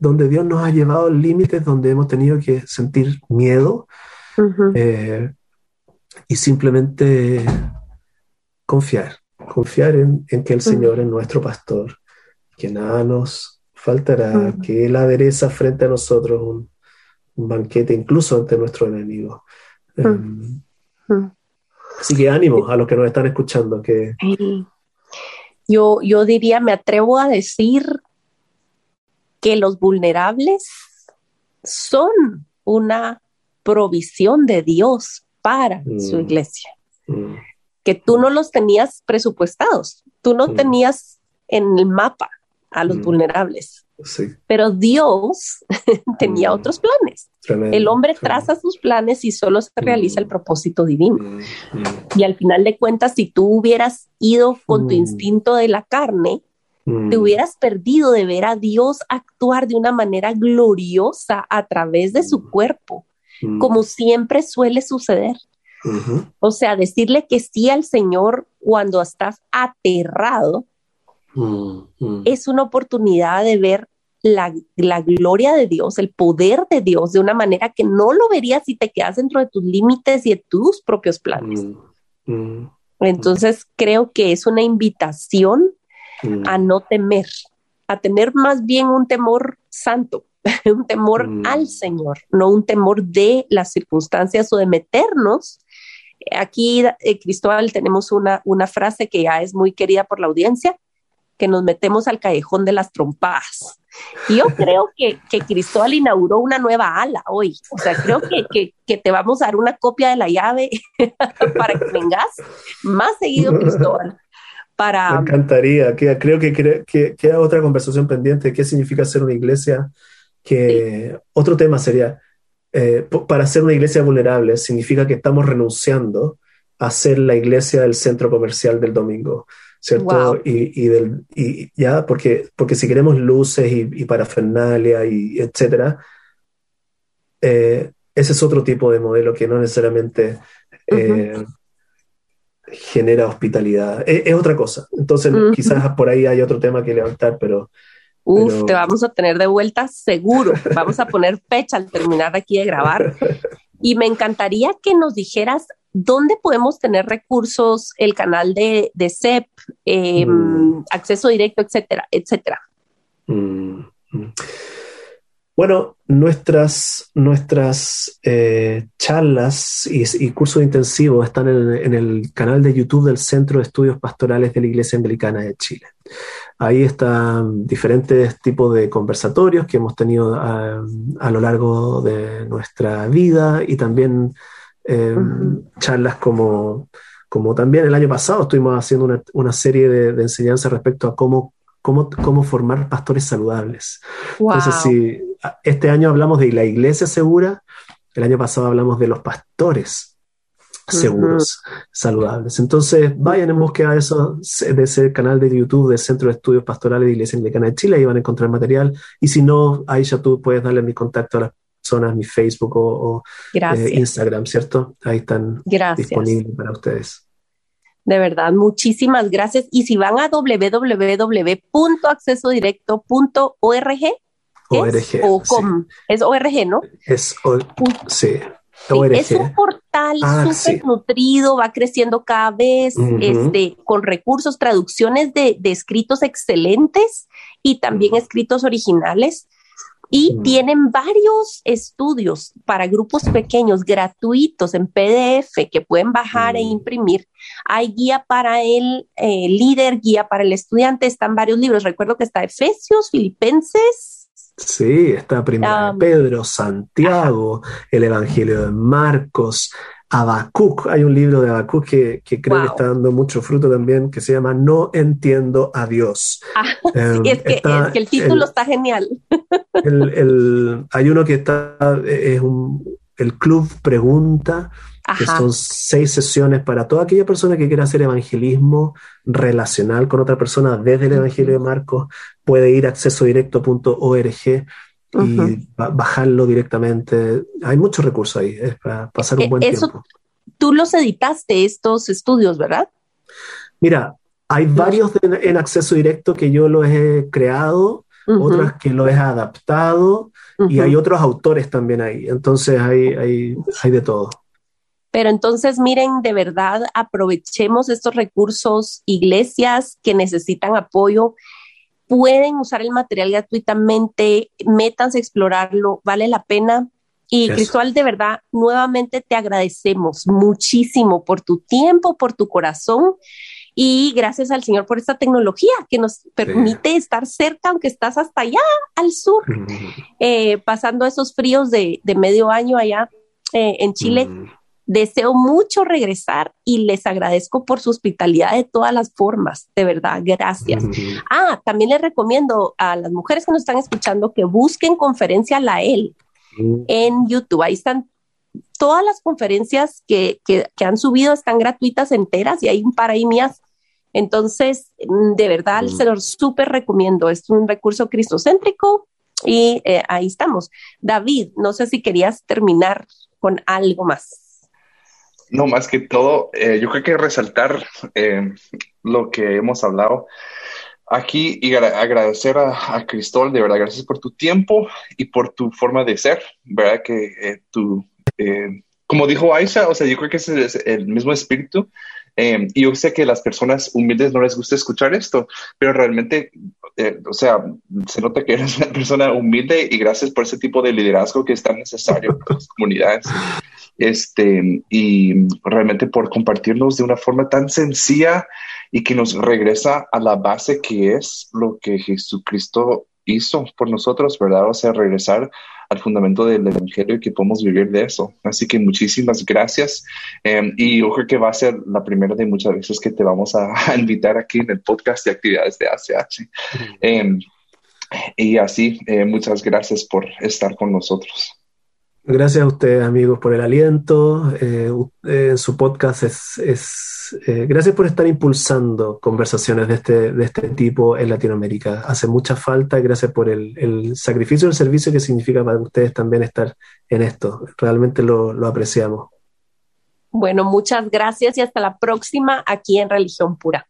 donde Dios nos ha llevado límites donde hemos tenido que sentir miedo eh, y simplemente confiar, confiar en, que el Señor es nuestro pastor, que nada nos faltará, que Él adereza frente a nosotros un, banquete incluso ante nuestro enemigo. Em, así que ánimo a los que nos están escuchando. Que... Yo, yo diría, me atrevo a decir que los vulnerables son una provisión de Dios para su mm. iglesia. Mm. Que tú no los tenías presupuestados, tú no mm. tenías en el mapa a los vulnerables. Pero Dios tenía otros planes. el hombre traza sus planes y solo se realiza el propósito divino. Y al final de cuentas, si tú hubieras ido con tu instinto de la carne, te mm. hubieras perdido de ver a Dios actuar de una manera gloriosa a través de su mm. cuerpo, mm. como siempre suele suceder. O sea, decirle que sí al Señor cuando estás aterrado es una oportunidad de ver la, la, gloria de Dios, el poder de Dios de una manera que no lo verías si te quedas dentro de tus límites y de tus propios planes. Entonces creo que es una invitación Mm. a no temer, a tener más bien un temor santo, un temor mm. al Señor, no un temor de las circunstancias o de meternos. Aquí, eh, Cristóbal, tenemos una, una frase que ya es muy querida por la audiencia, que nos metemos al callejón de las trompadas. Y yo creo que, que, Cristóbal inauguró una nueva ala hoy. O sea, creo que, que, que, te vamos a dar una copia de la llave para que vengas más seguido, Cristóbal. Me encantaría, que, creo que, que, queda otra conversación pendiente, qué significa ser una iglesia, que otro tema sería, eh, para ser una iglesia vulnerable, significa que estamos renunciando a ser la iglesia del centro comercial del domingo, ¿cierto? Y, y, del, y, ya, porque, porque si queremos luces y, parafernalia y etcétera, eh, ese es otro tipo de modelo que no necesariamente eh, genera hospitalidad. Es, otra cosa. Entonces, quizás por ahí hay otro tema que levantar, pero... Uf, te vamos a tener de vuelta seguro. Vamos a poner fecha al terminar aquí de grabar. Y me encantaría que nos dijeras dónde podemos tener recursos, el canal de, de CEP, em, mm. acceso directo, etcétera, etcétera. Mm, mm. Bueno, nuestras, nuestras eh, charlas y, cursos intensivos están en, el canal de YouTube del Centro de Estudios Pastorales de la Iglesia Anglicana de Chile. Ahí están diferentes tipos de conversatorios que hemos tenido a, lo largo de nuestra vida y también em, charlas como, como también el año pasado estuvimos haciendo una, serie de, de enseñanzas respecto a cómo Cómo, cómo, formar pastores saludables. Entonces, si este año hablamos de la iglesia segura, el año pasado hablamos de los pastores seguros, saludables. Entonces, vayan en búsqueda de, eso, de ese canal de YouTube del Centro de Estudios Pastorales de Iglesia Anglicana de Chile, ahí van a encontrar material. Y si no, ahí ya tú puedes darle mi contacto a las personas, mi Facebook o, eh, Instagram, ¿cierto? Ahí están disponibles para ustedes. De verdad, muchísimas gracias. Y si van a www.accesodirecto.org, ORG. o com, Es ORG, ¿no? Es, sí. ORG. es un portal ah, súper nutrido, va creciendo cada vez, este, con recursos, traducciones de, escritos excelentes y también escritos originales. Y tienen varios estudios para grupos pequeños gratuitos en PDF que pueden bajar e imprimir. Hay guía para el eh, líder, guía para el estudiante, están varios libros. Recuerdo que está Efesios, Filipenses, Sí, está Primera Pedro, Santiago, el Evangelio de Marcos, Habacuc. Hay un libro de Habacuc que, creo que está dando mucho fruto también, que se llama No entiendo a Dios. Ah, em, es, que, el título está genial. hay uno que está, es un, el Club Pregunta, que son seis sesiones para toda aquella persona que quiera hacer evangelismo relacional con otra persona desde el Evangelio de Marcos, puede ir a accesodirecto.org y bajarlo directamente. Hay muchos recursos ahí, es para pasar un eh, buen tiempo. Tú los editaste, estos estudios, ¿verdad? Mira, hay varios en acceso directo que yo los he creado, otros que los he adaptado y hay otros autores también ahí. Entonces hay, hay, hay de todo. Pero entonces, miren, de verdad, aprovechemos estos recursos, iglesias que necesitan apoyo, pueden usar el material gratuitamente, métanse a explorarlo, vale la pena. Y Cristóbal, de verdad, nuevamente te agradecemos muchísimo por tu tiempo, por tu corazón y gracias al Señor por esta tecnología que nos permite estar cerca, aunque estás hasta allá al sur, eh, pasando esos fríos de, medio año allá eh, en Chile. Deseo mucho regresar y les agradezco por su hospitalidad de todas las formas, de verdad, gracias. Ah, también les recomiendo a las mujeres que nos están escuchando que busquen conferencia La El en YouTube. Ahí están todas las conferencias que, han subido, están gratuitas enteras y hay un par ahí mías. Entonces, de verdad, se los súper recomiendo. Es un recurso cristocéntrico y eh, ahí estamos. David, no sé si querías terminar con algo más. No, más que todo, eh, yo creo que resaltar eh, lo que hemos hablado aquí y agradecer a, a, Cristóbal, de verdad, gracias por tu tiempo y por tu forma de ser, ¿verdad? Que eh, tú, como dijo Aisha, o sea, yo creo que ese es el mismo espíritu. y yo sé que a las personas humildes no les gusta escuchar esto, pero realmente, o sea, se nota que eres una persona humilde y gracias por ese tipo de liderazgo que es tan necesario para las comunidades este, y realmente por compartirnos de una forma tan sencilla y que nos regresa a la base que es lo que Jesucristo hizo por nosotros, ¿verdad? O sea, regresar al fundamento del Evangelio y que podemos vivir de eso. Así que muchísimas gracias. Em, y yo creo que va a ser la primera de muchas veces que te vamos a, invitar aquí en el podcast de actividades de ACH. Em, y así, eh, muchas gracias por estar con nosotros. Gracias a ustedes, amigos, por el aliento. Eh, eh, su podcast es. Eh, gracias por estar impulsando conversaciones de este, de este tipo en Latinoamérica. Hace mucha falta. Gracias por el, el sacrificio el servicio que significa para ustedes también estar en esto. Realmente lo, lo apreciamos. Bueno, muchas gracias y hasta la próxima aquí en Religión Pura.